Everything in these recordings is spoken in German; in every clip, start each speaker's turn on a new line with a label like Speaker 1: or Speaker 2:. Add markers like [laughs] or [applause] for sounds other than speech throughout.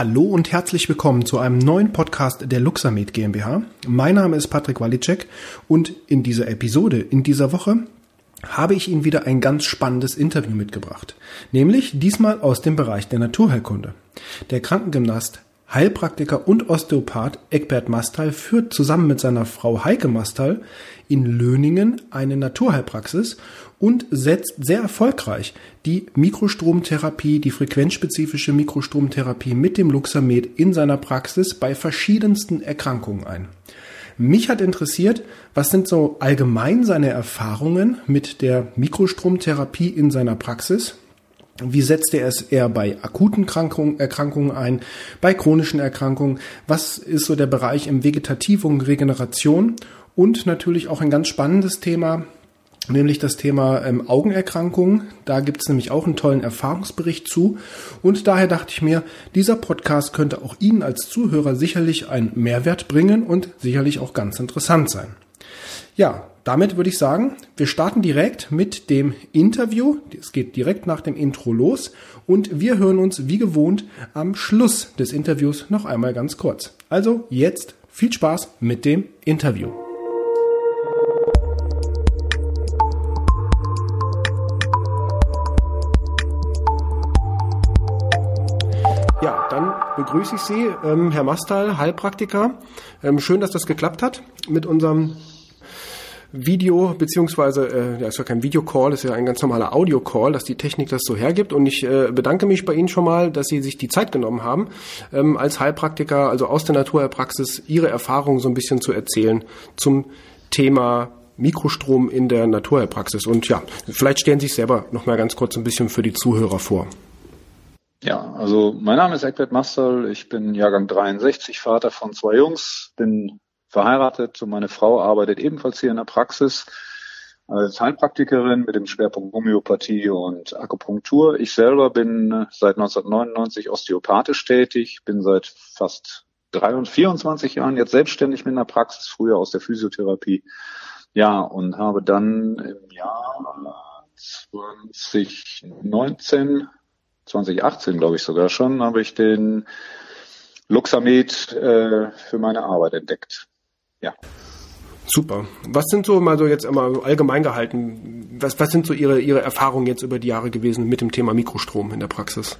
Speaker 1: Hallo und herzlich willkommen zu einem neuen Podcast der Luxamed GmbH. Mein Name ist Patrick Walicek und in dieser Episode, in dieser Woche, habe ich Ihnen wieder ein ganz spannendes Interview mitgebracht. Nämlich diesmal aus dem Bereich der Naturheilkunde. Der Krankengymnast Heilpraktiker und Osteopath Eckbert Mastal führt zusammen mit seiner Frau Heike Mastal in Löningen eine Naturheilpraxis und setzt sehr erfolgreich die Mikrostromtherapie, die frequenzspezifische Mikrostromtherapie mit dem Luxamed in seiner Praxis bei verschiedensten Erkrankungen ein. Mich hat interessiert, was sind so allgemein seine Erfahrungen mit der Mikrostromtherapie in seiner Praxis? Wie setzt er es eher bei akuten Erkrankungen ein, bei chronischen Erkrankungen? Was ist so der Bereich im Vegetativum, Regeneration? Und natürlich auch ein ganz spannendes Thema, nämlich das Thema ähm, Augenerkrankungen. Da gibt es nämlich auch einen tollen Erfahrungsbericht zu. Und daher dachte ich mir, dieser Podcast könnte auch Ihnen als Zuhörer sicherlich einen Mehrwert bringen und sicherlich auch ganz interessant sein. Ja, damit würde ich sagen, wir starten direkt mit dem Interview. Es geht direkt nach dem Intro los und wir hören uns wie gewohnt am Schluss des Interviews noch einmal ganz kurz. Also jetzt viel Spaß mit dem Interview. Ja, dann begrüße ich Sie, ähm, Herr Mastal, Heilpraktiker. Ähm, schön, dass das geklappt hat mit unserem Video, beziehungsweise, äh, ja, ist ja kein Videocall, ist ja ein ganz normaler Audio-Call, dass die Technik das so hergibt. Und ich äh, bedanke mich bei Ihnen schon mal, dass Sie sich die Zeit genommen haben, ähm, als Heilpraktiker, also aus der Naturheilpraxis, Ihre Erfahrungen so ein bisschen zu erzählen zum Thema Mikrostrom in der Naturheilpraxis. Und ja, vielleicht stellen Sie sich selber noch mal ganz kurz ein bisschen für die Zuhörer vor.
Speaker 2: Ja, also mein Name ist Eckbert Mastal, ich bin Jahrgang 63, Vater von zwei Jungs, bin verheiratet und meine Frau arbeitet ebenfalls hier in der Praxis als Heilpraktikerin mit dem Schwerpunkt Homöopathie und Akupunktur. Ich selber bin äh, seit 1999 osteopathisch tätig, bin seit fast 23, 24 Jahren jetzt selbstständig mit einer Praxis, früher aus der Physiotherapie. Ja, und habe dann im Jahr 2019, 2018 glaube ich sogar schon, habe ich den Luxamed äh, für meine Arbeit entdeckt. Ja.
Speaker 1: Super. Was sind so mal so jetzt einmal allgemein gehalten, was, was sind so Ihre, Ihre Erfahrungen jetzt über die Jahre gewesen mit dem Thema Mikrostrom in der Praxis?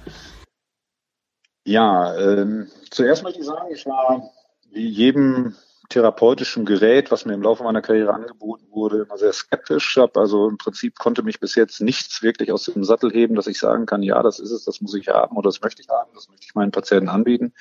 Speaker 2: Ja, ähm, zuerst möchte ich sagen, ich war wie jedem therapeutischen Gerät, was mir im Laufe meiner Karriere angeboten wurde, immer sehr skeptisch. Ich habe also im Prinzip konnte mich bis jetzt nichts wirklich aus dem Sattel heben, dass ich sagen kann, ja, das ist es, das muss ich haben oder das möchte ich haben, das möchte ich meinen Patienten anbieten.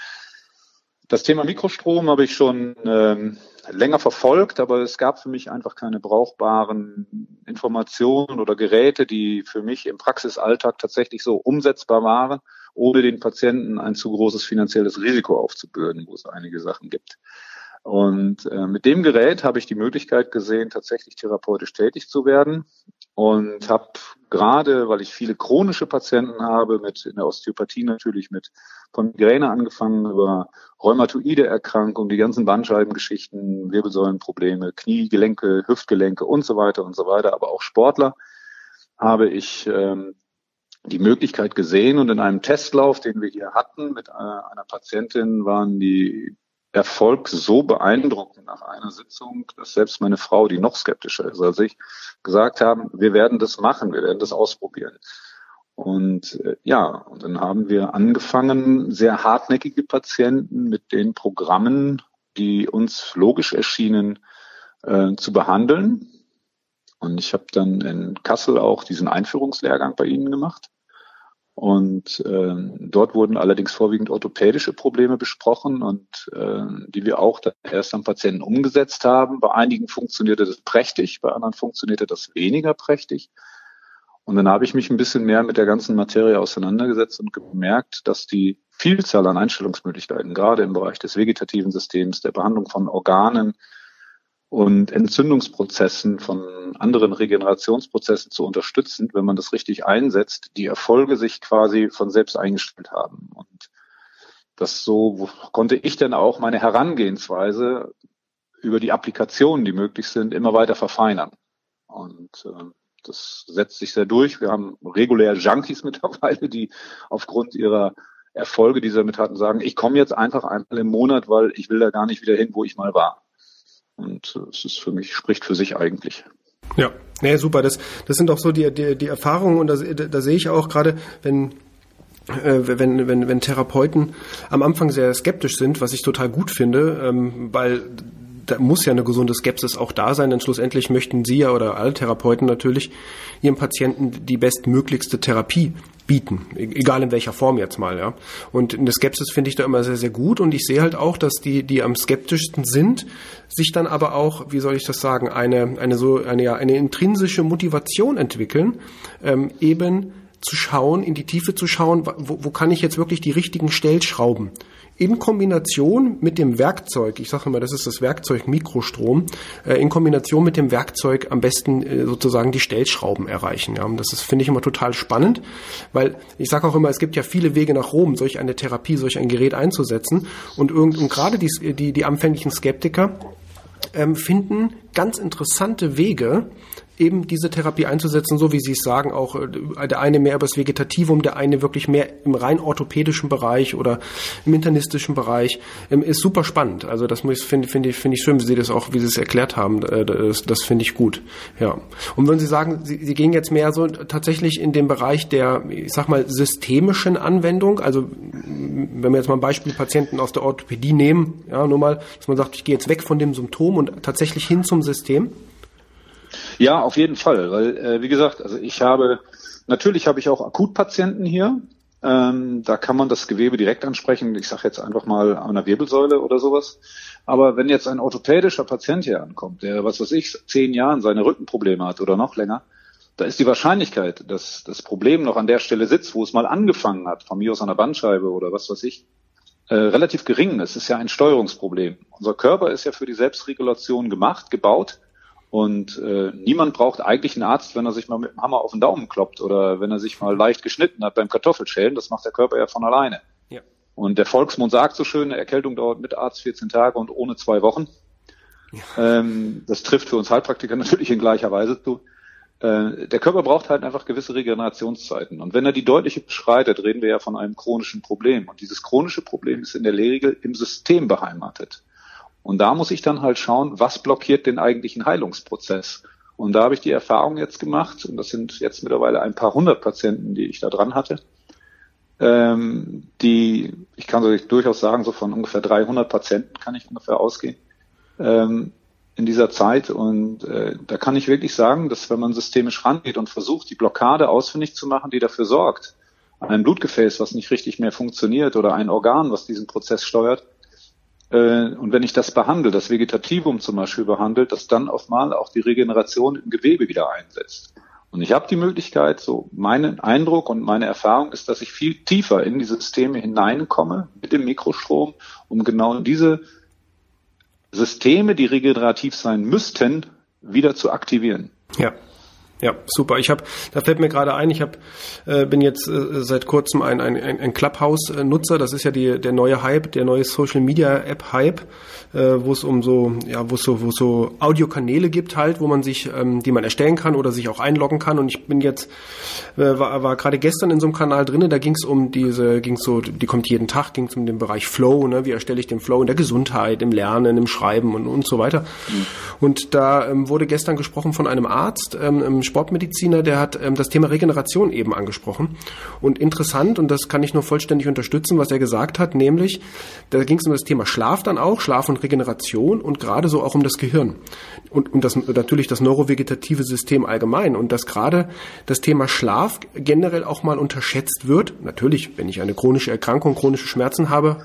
Speaker 2: Das Thema Mikrostrom habe ich schon ähm, länger verfolgt, aber es gab für mich einfach keine brauchbaren Informationen oder Geräte, die für mich im Praxisalltag tatsächlich so umsetzbar waren, ohne den Patienten ein zu großes finanzielles Risiko aufzubürden, wo es einige Sachen gibt. Und äh, mit dem Gerät habe ich die Möglichkeit gesehen, tatsächlich therapeutisch tätig zu werden und habe gerade, weil ich viele chronische Patienten habe, mit in der Osteopathie natürlich mit von Migräne angefangen über rheumatoide Erkrankungen, die ganzen Bandscheibengeschichten, Wirbelsäulenprobleme, Kniegelenke, Hüftgelenke und so weiter und so weiter, aber auch Sportler, habe ich ähm, die Möglichkeit gesehen. Und in einem Testlauf, den wir hier hatten mit äh, einer Patientin, waren die Erfolg so beeindruckend nach einer Sitzung, dass selbst meine Frau, die noch skeptischer ist als ich, gesagt haben, wir werden das machen, wir werden das ausprobieren. Und äh, ja, und dann haben wir angefangen, sehr hartnäckige Patienten mit den Programmen, die uns logisch erschienen, äh, zu behandeln. Und ich habe dann in Kassel auch diesen Einführungslehrgang bei Ihnen gemacht. Und äh, dort wurden allerdings vorwiegend orthopädische Probleme besprochen und äh, die wir auch erst am Patienten umgesetzt haben. Bei einigen funktionierte das prächtig, bei anderen funktionierte das weniger prächtig. Und dann habe ich mich ein bisschen mehr mit der ganzen Materie auseinandergesetzt und gemerkt, dass die Vielzahl an Einstellungsmöglichkeiten, gerade im Bereich des vegetativen Systems, der Behandlung von Organen, und Entzündungsprozessen von anderen Regenerationsprozessen zu unterstützen, wenn man das richtig einsetzt, die Erfolge sich quasi von selbst eingestellt haben. Und das so konnte ich dann auch meine Herangehensweise über die Applikationen, die möglich sind, immer weiter verfeinern. Und äh, das setzt sich sehr durch. Wir haben regulär Junkies [laughs] mittlerweile, die aufgrund ihrer Erfolge, die sie damit hatten, sagen, ich komme jetzt einfach einmal im Monat, weil ich will da gar nicht wieder hin, wo ich mal war. Und äh, es ist für mich, spricht für sich eigentlich.
Speaker 1: Ja, nee, super. Das, das sind auch so die, die, die Erfahrungen und da, da, sehe ich auch gerade, wenn äh, wenn, wenn, wenn Therapeuten am Anfang sehr skeptisch sind, was ich total gut finde, ähm, weil da muss ja eine gesunde Skepsis auch da sein, denn schlussendlich möchten Sie ja oder alle Therapeuten natürlich Ihrem Patienten die bestmöglichste Therapie bieten, e-, egal in welcher Form jetzt mal, ja. Und eine Skepsis finde ich da immer sehr, sehr gut und ich sehe halt auch, dass die, die am skeptischsten sind, sich dann aber auch, wie soll ich das sagen, eine, eine so, eine, eine intrinsische Motivation entwickeln, ähm, eben zu schauen, in die Tiefe zu schauen, wo, wo kann ich jetzt wirklich die richtigen Stellschrauben in Kombination mit dem Werkzeug, ich sage immer, das ist das Werkzeug Mikrostrom, äh, in Kombination mit dem Werkzeug am besten äh, sozusagen die Stellschrauben erreichen. Ja, und das finde ich immer total spannend, weil ich sage auch immer, es gibt ja viele Wege nach Rom, solch eine Therapie, solch ein Gerät einzusetzen und, und gerade die, die, die anfänglichen Skeptiker ähm, finden ganz interessante Wege, eben diese Therapie einzusetzen, so wie Sie es sagen, auch äh, der eine mehr über das Vegetativum, der eine wirklich mehr im rein orthopädischen Bereich oder im internistischen Bereich, ähm, ist super spannend. Also das finde find ich, finde ich schön, wie Sie das auch, wie Sie es erklärt haben, äh, das, das finde ich gut. Ja. Und wenn Sie sagen, Sie, Sie gehen jetzt mehr so tatsächlich in den Bereich der, ich sag mal, systemischen Anwendung, also wenn wir jetzt mal ein Beispiel Patienten aus der Orthopädie nehmen, ja, nur mal, dass man sagt, ich gehe jetzt weg von dem Symptom und tatsächlich hin zum System.
Speaker 2: Ja, auf jeden Fall, weil äh, wie gesagt, also ich habe natürlich habe ich auch Akutpatienten hier. Ähm, da kann man das Gewebe direkt ansprechen. Ich sage jetzt einfach mal an der Wirbelsäule oder sowas. Aber wenn jetzt ein orthopädischer Patient hier ankommt, der was weiß ich zehn Jahren seine Rückenprobleme hat oder noch länger, da ist die Wahrscheinlichkeit, dass das Problem noch an der Stelle sitzt, wo es mal angefangen hat, von mir aus an der Bandscheibe oder was weiß ich, äh, relativ gering. Es ist ja ein Steuerungsproblem. Unser Körper ist ja für die Selbstregulation gemacht, gebaut. Und äh, niemand braucht eigentlich einen Arzt, wenn er sich mal mit dem Hammer auf den Daumen kloppt oder wenn er sich mal leicht geschnitten hat beim Kartoffelschälen. Das macht der Körper ja von alleine. Ja. Und der Volksmund sagt so schön, eine Erkältung dauert mit Arzt 14 Tage und ohne zwei Wochen. Ja. Ähm, das trifft für uns Heilpraktiker [laughs] natürlich in gleicher Weise zu. Äh, der Körper braucht halt einfach gewisse Regenerationszeiten. Und wenn er die deutliche beschreitet, reden wir ja von einem chronischen Problem. Und dieses chronische Problem ist in der Regel im System beheimatet. Und da muss ich dann halt schauen, was blockiert den eigentlichen Heilungsprozess. Und da habe ich die Erfahrung jetzt gemacht, und das sind jetzt mittlerweile ein paar hundert Patienten, die ich da dran hatte, ähm, die, ich kann so durchaus sagen, so von ungefähr 300 Patienten kann ich ungefähr ausgehen ähm, in dieser Zeit. Und äh, da kann ich wirklich sagen, dass wenn man systemisch rangeht und versucht, die Blockade ausfindig zu machen, die dafür sorgt, ein Blutgefäß, was nicht richtig mehr funktioniert oder ein Organ, was diesen Prozess steuert, äh, und wenn ich das behandle, das Vegetativum zum Beispiel behandelt, dass dann auf mal auch die Regeneration im Gewebe wieder einsetzt. Und ich habe die Möglichkeit, so mein Eindruck und meine Erfahrung ist, dass ich viel tiefer in die Systeme hineinkomme mit dem Mikrostrom, um genau diese Systeme, die regenerativ sein müssten, wieder zu aktivieren.
Speaker 1: Ja. Ja, super. Ich habe, da fällt mir gerade ein, ich hab, äh, bin jetzt äh, seit kurzem ein, ein, ein Clubhouse-Nutzer. Das ist ja die, der neue Hype, der neue Social Media App Hype, äh, wo es um so, ja, wo es so, wo es so Audiokanäle gibt halt, wo man sich, ähm, die man erstellen kann oder sich auch einloggen kann. Und ich bin jetzt, äh, war, war gerade gestern in so einem Kanal drinne. Da ging es um diese, ging so, die kommt jeden Tag, ging es um den Bereich Flow. Ne? Wie erstelle ich den Flow in der Gesundheit, im Lernen, im Schreiben und und so weiter. Mhm. Und da ähm, wurde gestern gesprochen von einem Arzt. Ähm, Sportmediziner, der hat ähm, das Thema Regeneration eben angesprochen. Und interessant, und das kann ich nur vollständig unterstützen, was er gesagt hat, nämlich, da ging es um das Thema Schlaf dann auch, Schlaf und Regeneration und gerade so auch um das Gehirn. Und, und das natürlich das neurovegetative System allgemein. Und dass gerade das Thema Schlaf generell auch mal unterschätzt wird. Natürlich, wenn ich eine chronische Erkrankung, chronische Schmerzen habe,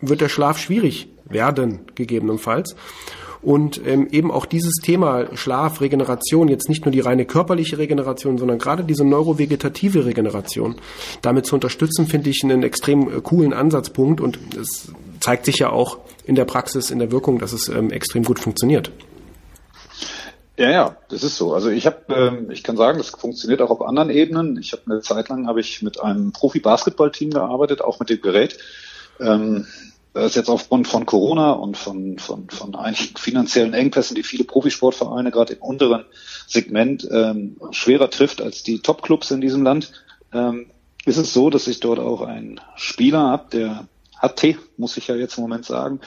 Speaker 1: wird der Schlaf schwierig werden, gegebenenfalls und ähm, eben auch dieses Thema Schlaf, Regeneration, jetzt nicht nur die reine körperliche Regeneration, sondern gerade diese neurovegetative Regeneration damit zu unterstützen, finde ich einen extrem äh, coolen Ansatzpunkt und es zeigt sich ja auch in der Praxis, in der Wirkung, dass es ähm, extrem gut funktioniert.
Speaker 2: Ja, ja, das ist so. Also ich habe, ähm, ich kann sagen, das funktioniert auch auf anderen Ebenen. Ich habe eine Zeit lang habe ich mit einem Profi-Basketball-Team gearbeitet, auch mit dem Gerät. Ähm, ist jetzt aufgrund von Corona und von, von, von einigen finanziellen Engpässen, die viele Profisportvereine gerade im unteren Segment ähm, schwerer trifft als die Topclubs in diesem Land, ähm, ist es so, dass ich dort auch einen Spieler habe, der hatte, muss ich ja jetzt im Moment sagen,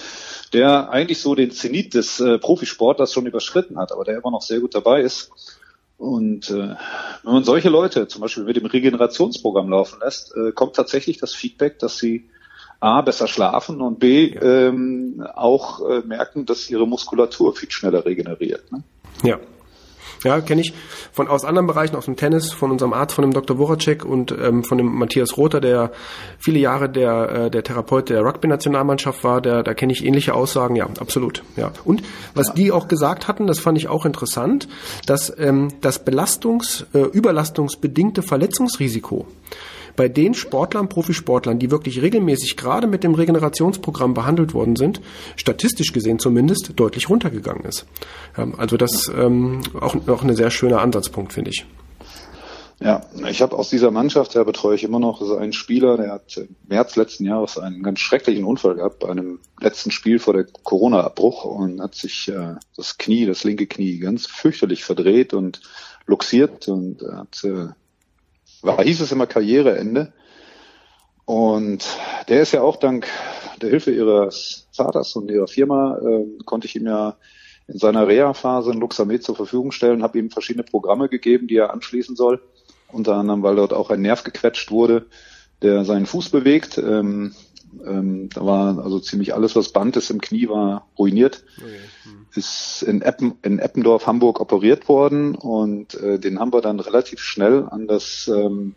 Speaker 2: der eigentlich so den Zenit des äh, Profisportlers schon überschritten hat, aber der immer noch sehr gut dabei ist. Und äh, wenn man solche Leute zum Beispiel mit dem Regenerationsprogramm laufen lässt, äh, kommt tatsächlich das Feedback, dass sie A, besser schlafen und B, ähm, auch äh, merken, dass ihre Muskulatur viel schneller regeneriert. Ne?
Speaker 1: Ja, ja, kenne ich von aus anderen Bereichen, aus dem Tennis, von unserem Arzt, von dem Dr. Voracek und ähm, von dem Matthias Rother, der viele Jahre der, äh, der Therapeut der Rugby-Nationalmannschaft war. Der, da kenne ich ähnliche Aussagen. Ja, absolut. Ja. Und was ja. die auch gesagt hatten, das fand ich auch interessant, dass ähm, das Belastungs-, äh, überlastungsbedingte Verletzungsrisiko bei den Sportlern, Profisportlern, die wirklich regelmäßig gerade mit dem Regenerationsprogramm behandelt worden sind, statistisch gesehen zumindest deutlich runtergegangen ist. Also das ähm, auch, auch ein sehr schöner Ansatzpunkt, finde ich.
Speaker 2: Ja, ich habe aus dieser Mannschaft, der betreue ich immer noch, so einen Spieler, der hat im März letzten Jahres einen ganz schrecklichen Unfall gehabt bei einem letzten Spiel vor der Corona-Abbruch und hat sich äh, das Knie, das linke Knie ganz fürchterlich verdreht und luxiert und hat äh, war, hieß es immer Karriereende. Und der ist ja auch dank der Hilfe ihres Vaters und ihrer Firma, äh, konnte ich ihm ja in seiner Reha-Phase in Luxamed zur Verfügung stellen, habe ihm verschiedene Programme gegeben, die er anschließen soll. Unter anderem, weil dort auch ein Nerv gequetscht wurde, der seinen Fuß bewegt. Ähm, ähm, da war also ziemlich alles, was Band ist im Knie, war ruiniert. Okay. Hm. Ist in, Eppen, in Eppendorf, Hamburg operiert worden und äh, den haben wir dann relativ schnell an das ähm,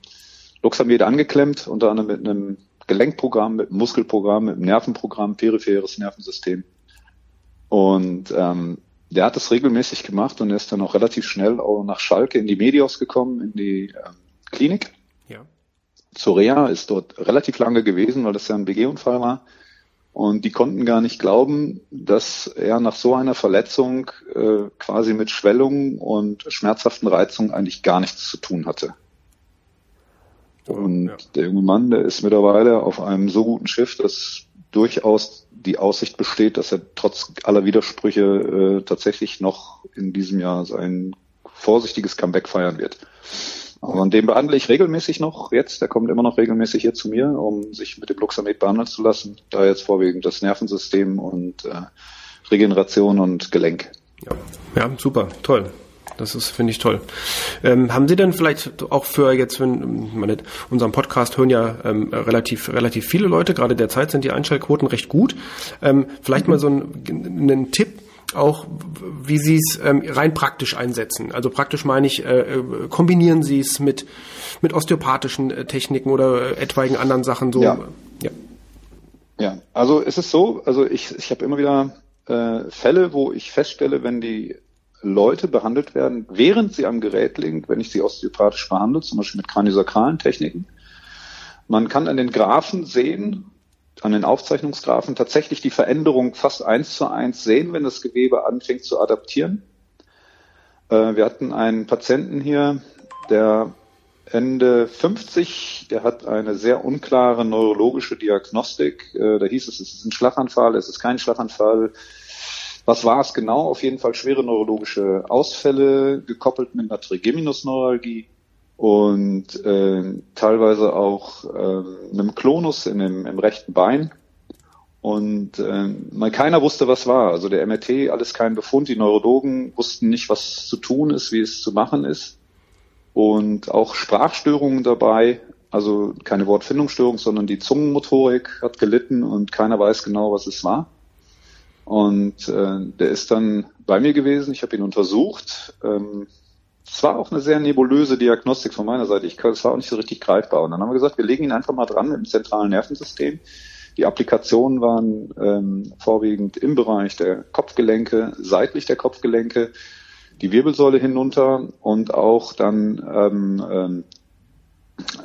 Speaker 2: Luxamed angeklemmt, unter anderem mit einem Gelenkprogramm, mit einem Muskelprogramm, mit einem Nervenprogramm, peripheres Nervensystem. Und ähm, der hat das regelmäßig gemacht und er ist dann auch relativ schnell auch nach Schalke in die Medios gekommen, in die ähm, Klinik. Ja. Zorea ist dort relativ lange gewesen, weil das ja ein BG-Unfall war. Und die konnten gar nicht glauben, dass er nach so einer Verletzung äh, quasi mit Schwellungen und schmerzhaften Reizungen eigentlich gar nichts zu tun hatte. Und ja. der junge Mann, der ist mittlerweile auf einem so guten Schiff, dass durchaus die Aussicht besteht, dass er trotz aller Widersprüche äh, tatsächlich noch in diesem Jahr sein vorsichtiges Comeback feiern wird. Und den behandle ich regelmäßig noch jetzt. Der kommt immer noch regelmäßig hier zu mir, um sich mit dem Luxamed behandeln zu lassen. Da jetzt vorwiegend das Nervensystem und äh, Regeneration und Gelenk.
Speaker 1: Ja. ja, super, toll. Das ist, finde ich toll. Ähm, haben Sie denn vielleicht auch für jetzt, wenn meine, unseren Podcast hören ja ähm, relativ relativ viele Leute, gerade derzeit sind die Einschaltquoten recht gut. Ähm, vielleicht mal so einen, einen Tipp, auch, wie Sie es ähm, rein praktisch einsetzen. Also praktisch meine ich, äh, äh, kombinieren Sie es mit, mit osteopathischen äh, Techniken oder äh, etwaigen anderen Sachen so.
Speaker 2: Ja. ja. Ja, also es ist so, also ich, ich habe immer wieder äh, Fälle, wo ich feststelle, wenn die Leute behandelt werden, während sie am Gerät liegen, wenn ich sie osteopathisch behandle, zum Beispiel mit kraniosakralen Techniken. Man kann an den Graphen sehen, an den Aufzeichnungsgraphen tatsächlich die Veränderung fast eins zu eins sehen, wenn das Gewebe anfängt zu adaptieren. Äh, wir hatten einen Patienten hier, der Ende 50, der hat eine sehr unklare neurologische Diagnostik. Äh, da hieß es, es ist ein Schlaganfall, es ist kein Schlaganfall. Was war es genau? Auf jeden Fall schwere neurologische Ausfälle, gekoppelt mit einer Trigeminusneuralgie und äh, teilweise auch äh, einem Klonus in dem, im rechten Bein. Und äh, mal keiner wusste, was war. Also der MRT, alles kein Befund. Die Neurologen wussten nicht, was zu tun ist, wie es zu machen ist. Und auch Sprachstörungen dabei. Also keine Wortfindungsstörung, sondern die Zungenmotorik hat gelitten und keiner weiß genau, was es war. Und äh, der ist dann bei mir gewesen. Ich habe ihn untersucht. Ähm, es war auch eine sehr nebulöse Diagnostik von meiner Seite. Ich, es war auch nicht so richtig greifbar. Und dann haben wir gesagt, wir legen ihn einfach mal dran im zentralen Nervensystem. Die Applikationen waren ähm, vorwiegend im Bereich der Kopfgelenke, seitlich der Kopfgelenke, die Wirbelsäule hinunter und auch dann ähm, ähm,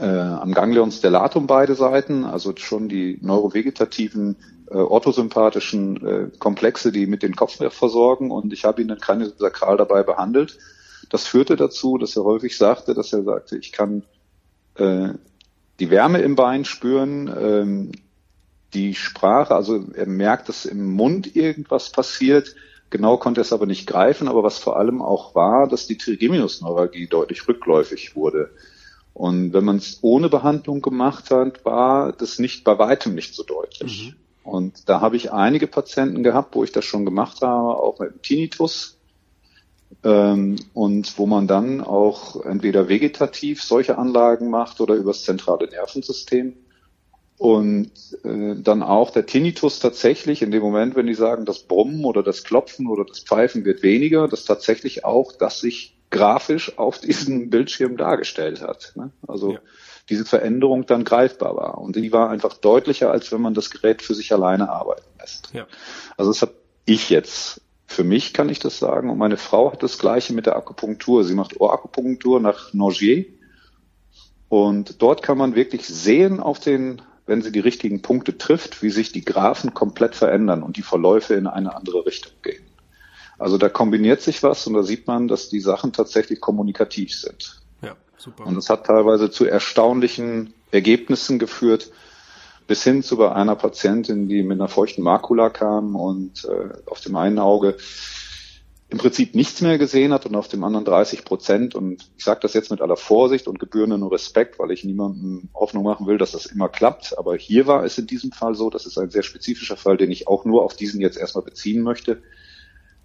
Speaker 2: äh, am Ganglion stellatum beide Seiten, also schon die neurovegetativen, äh, orthosympathischen äh, Komplexe, die mit dem Kopfnerv versorgen. Und ich habe ihn dann sakral dabei behandelt das führte dazu, dass er häufig sagte, dass er sagte, ich kann äh, die Wärme im Bein spüren, ähm, die Sprache, also er merkt, dass im Mund irgendwas passiert. Genau konnte er es aber nicht greifen, aber was vor allem auch war, dass die Trigeminusneuralgie deutlich rückläufig wurde. Und wenn man es ohne Behandlung gemacht hat, war das nicht bei weitem nicht so deutlich. Mhm. Und da habe ich einige Patienten gehabt, wo ich das schon gemacht habe, auch mit Tinnitus. Ähm, und wo man dann auch entweder vegetativ solche Anlagen macht oder übers zentrale Nervensystem. Und äh, dann auch der Tinnitus tatsächlich in dem Moment, wenn die sagen, das Brummen oder das Klopfen oder das Pfeifen wird weniger, dass tatsächlich auch das sich grafisch auf diesem [laughs] Bildschirm dargestellt hat. Ne? Also ja. diese Veränderung dann greifbar war. Und die war einfach deutlicher, als wenn man das Gerät für sich alleine arbeiten lässt. Ja. Also das habe ich jetzt. Für mich kann ich das sagen. Und meine Frau hat das Gleiche mit der Akupunktur. Sie macht Ohrakupunktur nach Nogier. Und dort kann man wirklich sehen auf den wenn sie die richtigen Punkte trifft, wie sich die Graphen komplett verändern und die Verläufe in eine andere Richtung gehen. Also da kombiniert sich was und da sieht man, dass die Sachen tatsächlich kommunikativ sind. Ja, super. Und es hat teilweise zu erstaunlichen Ergebnissen geführt, bis hin zu bei einer Patientin, die mit einer feuchten Makula kam und äh, auf dem einen Auge im Prinzip nichts mehr gesehen hat und auf dem anderen 30 Prozent. Und ich sage das jetzt mit aller Vorsicht und gebührenden Respekt, weil ich niemandem Hoffnung machen will, dass das immer klappt. Aber hier war es in diesem Fall so, das ist ein sehr spezifischer Fall, den ich auch nur auf diesen jetzt erstmal beziehen möchte,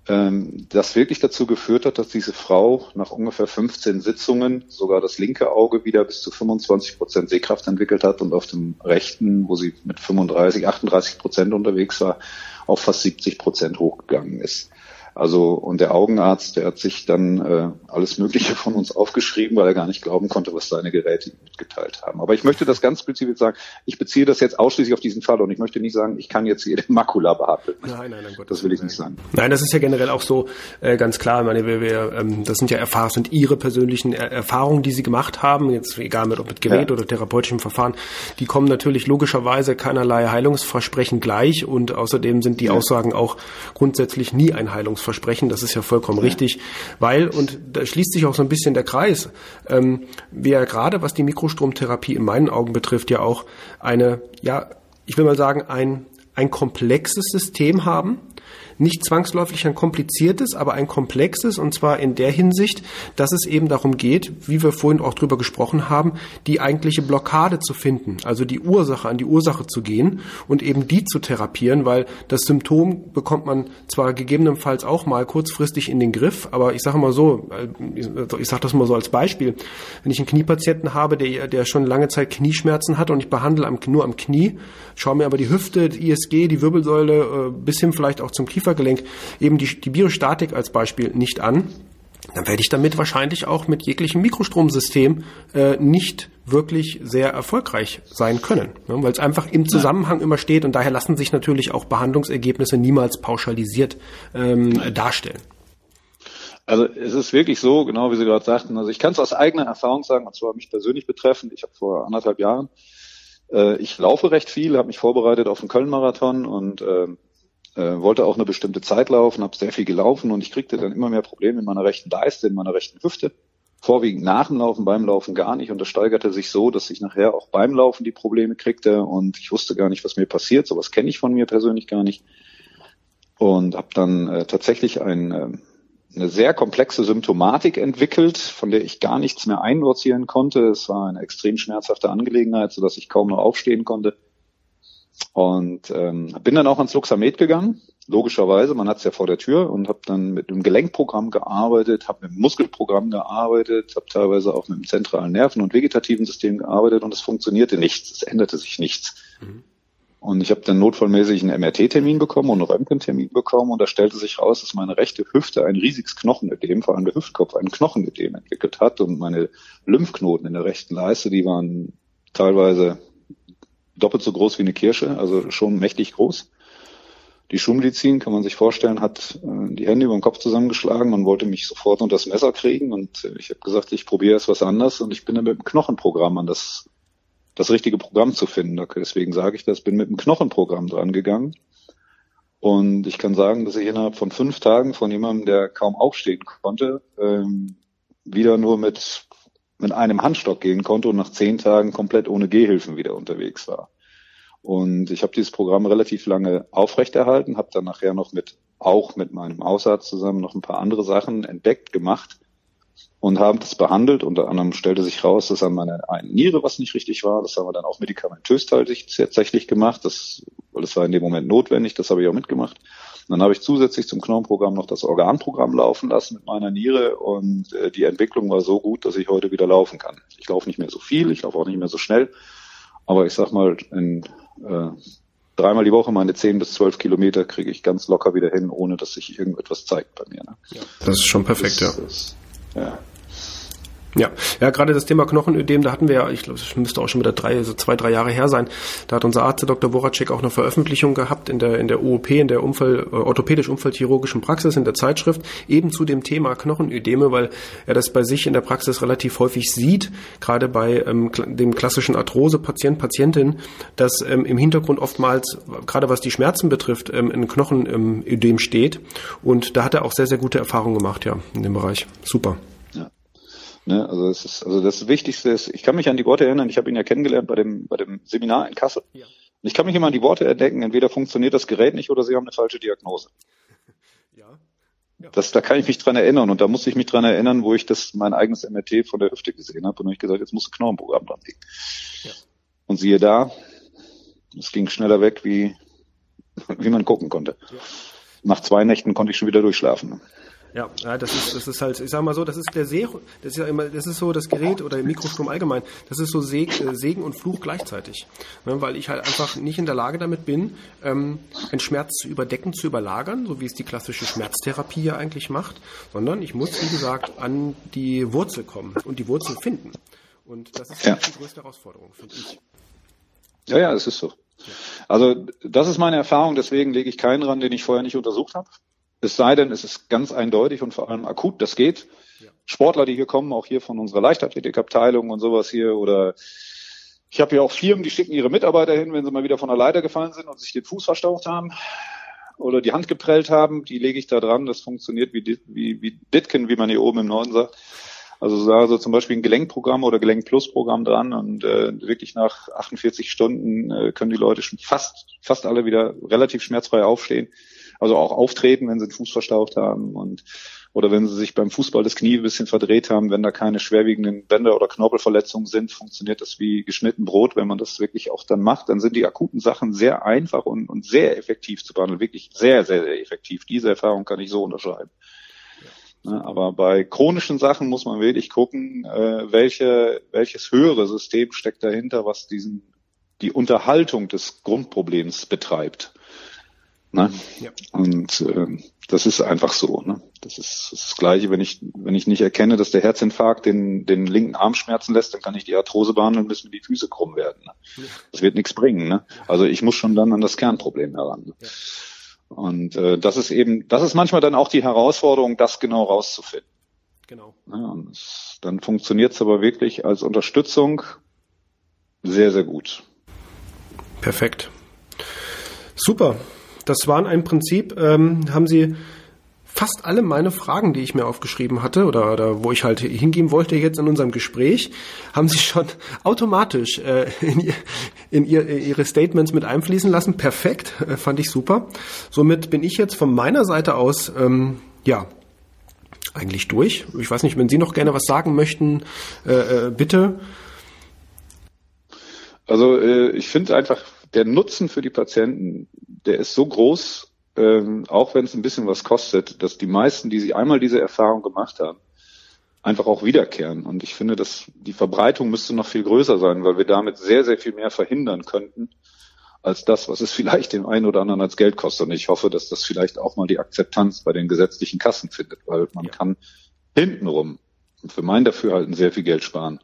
Speaker 2: das wirklich dazu geführt hat, dass diese Frau nach ungefähr 15 Sitzungen sogar das linke Auge wieder bis zu 25 Prozent Sehkraft entwickelt hat und auf dem rechten, wo sie mit 35, 38 Prozent unterwegs war, auf fast 70 Prozent hochgegangen ist. Also und der Augenarzt, der hat sich dann äh, alles Mögliche von uns aufgeschrieben, weil er gar nicht glauben konnte, was seine Geräte mitgeteilt haben. Aber ich möchte das ganz spezifisch sagen. Ich beziehe das jetzt ausschließlich auf diesen Fall und ich möchte nicht sagen, ich kann jetzt jede Makula behandeln. Nein, nein, nein, Gott, das will ich nicht sagen.
Speaker 1: Nein, das ist ja generell auch so äh, ganz klar. Ich meine, wir, wir, ähm, das sind ja Erfahrungen, sind Ihre persönlichen er Erfahrungen, die Sie gemacht haben, jetzt egal mit, ob mit Gerät ja. oder therapeutischem Verfahren. Die kommen natürlich logischerweise keinerlei Heilungsversprechen gleich und außerdem sind die ja. Aussagen auch grundsätzlich nie ein Heilungsversprechen versprechen, das ist ja vollkommen ja. richtig, weil, und da schließt sich auch so ein bisschen der Kreis, ähm, wir gerade, was die Mikrostromtherapie in meinen Augen betrifft, ja auch eine, ja, ich will mal sagen, ein, ein komplexes System haben, nicht zwangsläufig ein kompliziertes, aber ein komplexes und zwar in der Hinsicht, dass es eben darum geht, wie wir vorhin auch drüber gesprochen haben, die eigentliche Blockade zu finden, also die Ursache an die Ursache zu gehen und eben die zu therapieren, weil das Symptom bekommt man zwar gegebenenfalls auch mal kurzfristig in den Griff, aber ich sage mal so, ich sage das mal so als Beispiel, wenn ich einen Kniepatienten habe, der, der schon lange Zeit Knieschmerzen hat und ich behandle am, nur am Knie, schaue mir aber die Hüfte, die ISG, die Wirbelsäule äh, bis hin vielleicht auch zum Kiefer Kiefergelenk eben die, die Biostatik als Beispiel nicht an, dann werde ich damit wahrscheinlich auch mit jeglichem Mikrostromsystem äh, nicht wirklich sehr erfolgreich sein können, ne, weil es einfach im Zusammenhang immer steht und daher lassen sich natürlich auch Behandlungsergebnisse niemals pauschalisiert ähm, darstellen.
Speaker 2: Also es ist wirklich so, genau wie Sie gerade sagten. Also ich kann es aus eigener Erfahrung sagen, und zwar mich persönlich betreffend. Ich habe vor anderthalb Jahren, äh, ich laufe recht viel, habe mich vorbereitet auf den Köln-Marathon und äh, äh, wollte auch eine bestimmte Zeit laufen, habe sehr viel gelaufen und ich kriegte dann immer mehr Probleme in meiner rechten Leiste, in meiner rechten Hüfte. Vorwiegend nach dem Laufen, beim Laufen gar nicht. Und das steigerte sich so, dass ich nachher auch beim Laufen die Probleme kriegte und ich wusste gar nicht, was mir passiert. Sowas kenne ich von mir persönlich gar nicht. Und habe dann äh, tatsächlich ein, äh, eine sehr komplexe Symptomatik entwickelt, von der ich gar nichts mehr einsortieren konnte. Es war eine extrem schmerzhafte Angelegenheit, sodass ich kaum noch aufstehen konnte. Und ähm, bin dann auch ans Luxamed gegangen, logischerweise, man hat es ja vor der Tür und habe dann mit einem Gelenkprogramm gearbeitet, habe mit einem Muskelprogramm gearbeitet, habe teilweise auch mit dem zentralen Nerven- und vegetativen System gearbeitet und es funktionierte nichts, es änderte sich nichts. Mhm. Und ich habe dann notfallmäßig einen MRT-Termin bekommen und einen Röntgentermin bekommen und da stellte sich raus, dass meine rechte Hüfte ein riesiges Knochenödem, vor allem der Hüftkopf, ein Knochenödem entwickelt hat und meine Lymphknoten in der rechten Leiste, die waren teilweise doppelt so groß wie eine Kirsche, also schon mächtig groß. Die Schulmedizin, kann man sich vorstellen, hat äh, die Hände über den Kopf zusammengeschlagen und wollte mich sofort unter das Messer kriegen. Und äh, ich habe gesagt, ich probiere jetzt was anderes und ich bin dann mit dem Knochenprogramm an das, das richtige Programm zu finden. Deswegen sage ich das, bin mit dem Knochenprogramm dran gegangen. Und ich kann sagen, dass ich innerhalb von fünf Tagen von jemandem, der kaum aufstehen konnte, ähm, wieder nur mit mit einem Handstock gehen konnte und nach zehn Tagen komplett ohne Gehhilfen wieder unterwegs war. Und ich habe dieses Programm relativ lange aufrechterhalten, habe dann nachher noch mit auch mit meinem Hausarzt zusammen noch ein paar andere Sachen entdeckt, gemacht. und haben das behandelt. Unter anderem stellte sich raus, dass an meiner einen Niere was nicht richtig war. Das haben wir dann auch medikamentös tatsächlich gemacht, das, weil es war in dem Moment notwendig. Das habe ich auch mitgemacht. Und dann habe ich zusätzlich zum Knochenprogramm noch das Organprogramm laufen lassen mit meiner Niere und äh, die Entwicklung war so gut, dass ich heute wieder laufen kann. Ich laufe nicht mehr so viel, ich laufe auch nicht mehr so schnell, aber ich sag mal, in, äh, dreimal die Woche meine 10 bis 12 Kilometer kriege ich ganz locker wieder hin, ohne dass sich irgendetwas zeigt bei mir. Ne?
Speaker 1: Ja, das ist schon perfekt, das, ja.
Speaker 2: Das, ja.
Speaker 1: Ja, ja, gerade das Thema Knochenödem, da hatten wir ja, ich glaube, es müsste auch schon wieder drei, so zwei, drei Jahre her sein. Da hat unser Arzt, Dr. Boracek, auch eine Veröffentlichung gehabt in der in der UOP, in der Umfall, äh, orthopädisch-unfallchirurgischen Praxis, in der Zeitschrift, eben zu dem Thema Knochenödeme, weil er das bei sich in der Praxis relativ häufig sieht, gerade bei ähm, dem klassischen Arthrose-Patient, Patientin, dass ähm, im Hintergrund oftmals, gerade was die Schmerzen betrifft, ähm, ein Knochenödem steht. Und da hat er auch sehr, sehr gute Erfahrungen gemacht, ja, in dem Bereich. Super.
Speaker 2: Ne? Also es ist, also das Wichtigste ist, ich kann mich an die Worte erinnern, ich habe ihn ja kennengelernt bei dem, bei dem Seminar in Kassel. Ja. Und ich kann mich immer an die Worte entdecken, entweder funktioniert das Gerät nicht oder sie haben eine falsche Diagnose. [laughs] Ja. ja. Das, da kann ich mich dran erinnern und da muss ich mich dran erinnern, wo ich das mein eigenes MRT von der Hüfte gesehen habe und ich gesagt, jetzt muss ein Knochenprogramm dran liegen. Ja. Und siehe da, es ging schneller weg, wie, [laughs] wie man gucken konnte. Ja. Nach zwei Nächten konnte ich schon wieder durchschlafen.
Speaker 1: Ja, ja, das ist, das ist halt, ich sag mal so, das ist der See, das ist ja immer, das ist so das Gerät oder Mikrostrom allgemein, das ist so äh, Segen und Fluch gleichzeitig. Ne, weil ich halt einfach nicht in der Lage damit bin, ähm, einen Schmerz zu überdecken, zu überlagern, so wie es die klassische Schmerztherapie ja eigentlich macht, sondern ich muss, wie gesagt, an die Wurzel kommen und die Wurzel finden. Und das ist ja. die größte Herausforderung, finde ich.
Speaker 2: Ja, ja, es ist so. Also das ist meine Erfahrung, deswegen lege ich keinen ran, den ich vorher nicht untersucht habe. Es sei denn, es ist ganz eindeutig und vor allem akut, das geht. Ja. Sportler, die hier kommen, auch hier von unserer Leichtathletikabteilung und sowas hier oder ich habe ja auch Firmen, die schicken ihre Mitarbeiter hin, wenn sie mal wieder von der Leiter gefallen sind und sich den Fuß verstaucht haben oder die Hand geprellt haben, die lege ich da dran. Das funktioniert wie, wie, wie Ditken, wie man hier oben im Norden sagt. Also da so zum Beispiel ein Gelenkprogramm oder Gelenk-Plus-Programm dran und äh, wirklich nach 48 Stunden äh, können die Leute schon fast, fast alle wieder relativ schmerzfrei aufstehen. Also auch auftreten, wenn sie den Fuß verstaucht haben und oder wenn sie sich beim Fußball das Knie ein bisschen verdreht haben, wenn da keine schwerwiegenden Bänder- oder Knorpelverletzungen sind, funktioniert das wie geschnitten Brot. Wenn man das wirklich auch dann macht, dann sind die akuten Sachen sehr einfach und, und sehr effektiv zu behandeln. Wirklich sehr, sehr, sehr effektiv. Diese Erfahrung kann ich so unterschreiben. Ja. Aber bei chronischen Sachen muss man wirklich gucken, äh, welche, welches höhere System steckt dahinter, was diesen, die Unterhaltung des Grundproblems betreibt. Ne? Ja. Und äh, das ist einfach so. Ne? Das ist das Gleiche, wenn ich, wenn ich nicht erkenne, dass der Herzinfarkt den, den linken Arm schmerzen lässt, dann kann ich die Arthrose behandeln, bis mir die Füße krumm werden. Ne? Ja. Das wird nichts bringen. Ne? Also ich muss schon dann an das Kernproblem heran. Ne? Ja. Und äh, das ist eben, das ist manchmal dann auch die Herausforderung, das genau rauszufinden. Genau. Ja, und es, dann funktioniert es aber wirklich als Unterstützung sehr, sehr gut.
Speaker 1: Perfekt. Super das waren im Prinzip, ähm, haben sie fast alle meine Fragen, die ich mir aufgeschrieben hatte oder, oder wo ich halt hingehen wollte jetzt in unserem Gespräch, haben sie schon [laughs] automatisch äh, in, ihr, in, ihr, ihre Statements mit einfließen lassen. Perfekt, äh, fand ich super. Somit bin ich jetzt von meiner Seite aus, ähm, ja, eigentlich durch. Ich weiß nicht, wenn Sie noch gerne was sagen möchten, äh, äh, bitte.
Speaker 2: Also äh, ich finde einfach der Nutzen für die Patienten, der ist so groß, ähm, auch wenn es ein bisschen was kostet, dass die meisten, die sie einmal diese Erfahrung gemacht haben, einfach auch wiederkehren. Und ich finde, dass die Verbreitung müsste noch viel größer sein, weil wir damit sehr, sehr viel mehr verhindern könnten, als das, was es [laughs] vielleicht dem einen oder anderen als Geld kostet. Und ich hoffe, dass das vielleicht auch mal die Akzeptanz bei den gesetzlichen Kassen findet, weil man ja. kann hintenrum für mein Dafürhalten sehr viel Geld sparen.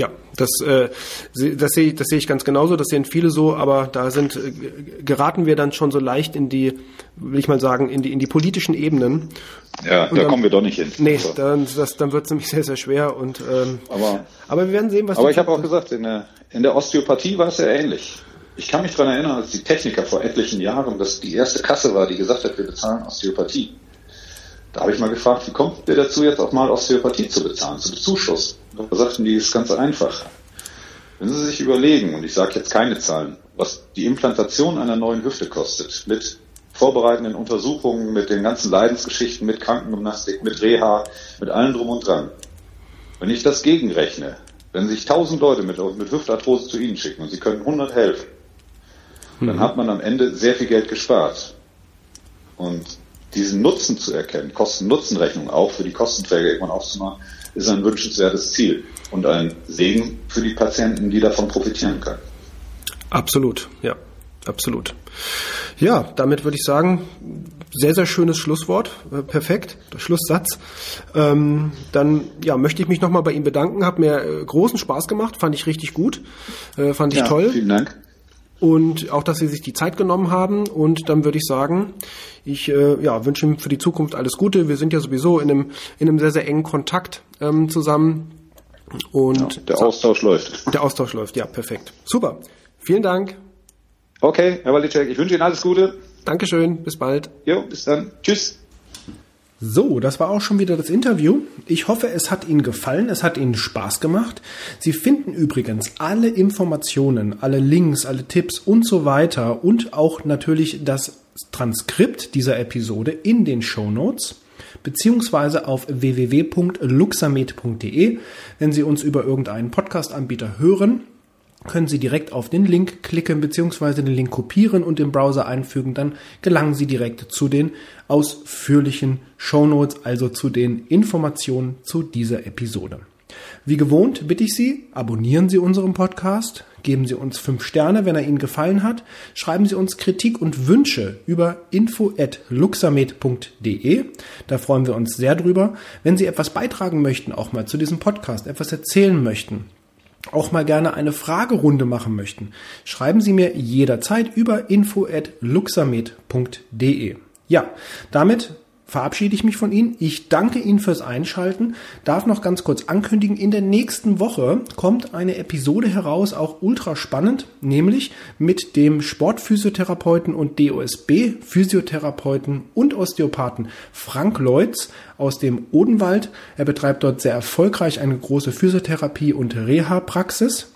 Speaker 1: Ja, das, äh, das sehe das sehe ich ganz genauso, das sehen viele so, aber da sind äh, geraten wir dann schon so leicht in die, will ich mal sagen, in die in die politischen Ebenen.
Speaker 2: Ja, und da dann, kommen wir doch nicht hin.
Speaker 1: Nee, also. dann, das, dann wird es nämlich [laughs] sehr, sehr schwer. Und, ähm, aber, aber wir werden sehen, was.
Speaker 2: Aber ich habe auch gesagt, in der, in der Osteopathie war es ja ähnlich. Ich kann mich daran erinnern, als die Techniker vor etlichen Jahren, dass die erste Kasse war, die gesagt hat, wir bezahlen Osteopathie. Da habe ich mal gefragt, wie kommt ihr dazu, jetzt auch mal Osteopathie zu bezahlen, zu bezuschussen? Da sagten die, ist ganz einfach. Wenn Sie sich überlegen, und ich sage jetzt keine Zahlen, was die Implantation einer neuen Hüfte kostet, mit vorbereitenden Untersuchungen, mit den ganzen Leidensgeschichten, mit Krankengymnastik, mit Reha, mit allem drum und dran. Wenn ich das gegenrechne, wenn sich tausend Leute mit, mit Hüftarthrose zu Ihnen schicken und Sie können 100 helfen, mhm. dann hat man am Ende sehr viel Geld gespart. Und diesen Nutzen zu erkennen, Kosten-Nutzen-Rechnung auch für die Kostenträger irgendwann aufzumachen, ist ein wünschenswertes Ziel und ein Segen für die Patienten, die davon profitieren können.
Speaker 1: Absolut, ja, absolut. Ja, damit würde ich sagen, sehr, sehr schönes Schlusswort. Äh, perfekt, der Schlusssatz. Ähm, dann ja, möchte ich mich nochmal bei Ihnen bedanken. Hat mir äh, großen Spaß gemacht, fand ich richtig gut. Äh, fand ich ja, toll.
Speaker 2: Vielen Dank.
Speaker 1: Und auch, dass Sie sich die Zeit genommen haben. Und dann würde ich sagen, ich äh, ja, wünsche Ihnen für die Zukunft alles Gute. Wir sind ja sowieso in einem, in einem sehr, sehr engen Kontakt ähm, zusammen. Und
Speaker 2: ja, der Austausch läuft.
Speaker 1: Der Austausch läuft, ja, perfekt. Super. Vielen Dank.
Speaker 2: Okay, Herr Walicek, ich wünsche Ihnen alles Gute.
Speaker 1: Dankeschön, bis bald.
Speaker 2: Jo, bis dann. Tschüss.
Speaker 1: So, das war auch schon wieder das Interview. Ich hoffe, es hat Ihnen gefallen, es hat Ihnen Spaß gemacht. Sie finden übrigens alle Informationen, alle Links, alle Tipps und so weiter und auch natürlich das Transkript dieser Episode in den Show Notes beziehungsweise auf www.luxamed.de. Wenn Sie uns über irgendeinen Podcast-Anbieter hören, können Sie direkt auf den Link klicken bzw. den Link kopieren und im Browser einfügen. Dann gelangen Sie direkt zu den ausführlichen Shownotes, also zu den Informationen zu dieser Episode. Wie gewohnt bitte ich Sie, abonnieren Sie unseren Podcast, geben Sie uns fünf Sterne, wenn er Ihnen gefallen hat, schreiben Sie uns Kritik und Wünsche über info@luxamed.de. Da freuen wir uns sehr drüber. Wenn Sie etwas beitragen möchten, auch mal zu diesem Podcast, etwas erzählen möchten, auch mal gerne eine Fragerunde machen möchten, schreiben Sie mir jederzeit über info@luxamed.de. Ja, damit verabschiede ich mich von Ihnen. Ich danke Ihnen fürs Einschalten. Darf noch ganz kurz ankündigen, in der nächsten Woche kommt eine Episode heraus, auch ultra spannend, nämlich mit dem Sportphysiotherapeuten und DOSB Physiotherapeuten und Osteopathen Frank Leutz aus dem Odenwald. Er betreibt dort sehr erfolgreich eine große Physiotherapie und Reha-Praxis.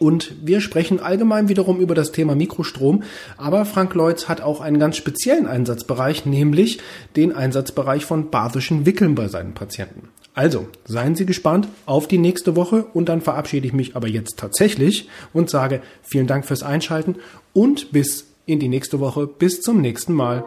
Speaker 1: Und wir sprechen allgemein wiederum über das Thema Mikrostrom. Aber Frank Leutz hat auch einen ganz speziellen Einsatzbereich, nämlich den Einsatzbereich von bathischen Wickeln bei seinen Patienten. Also, seien Sie gespannt auf die nächste Woche und dann verabschiede ich mich aber jetzt tatsächlich und sage vielen Dank fürs Einschalten und bis in die nächste Woche. Bis zum nächsten Mal.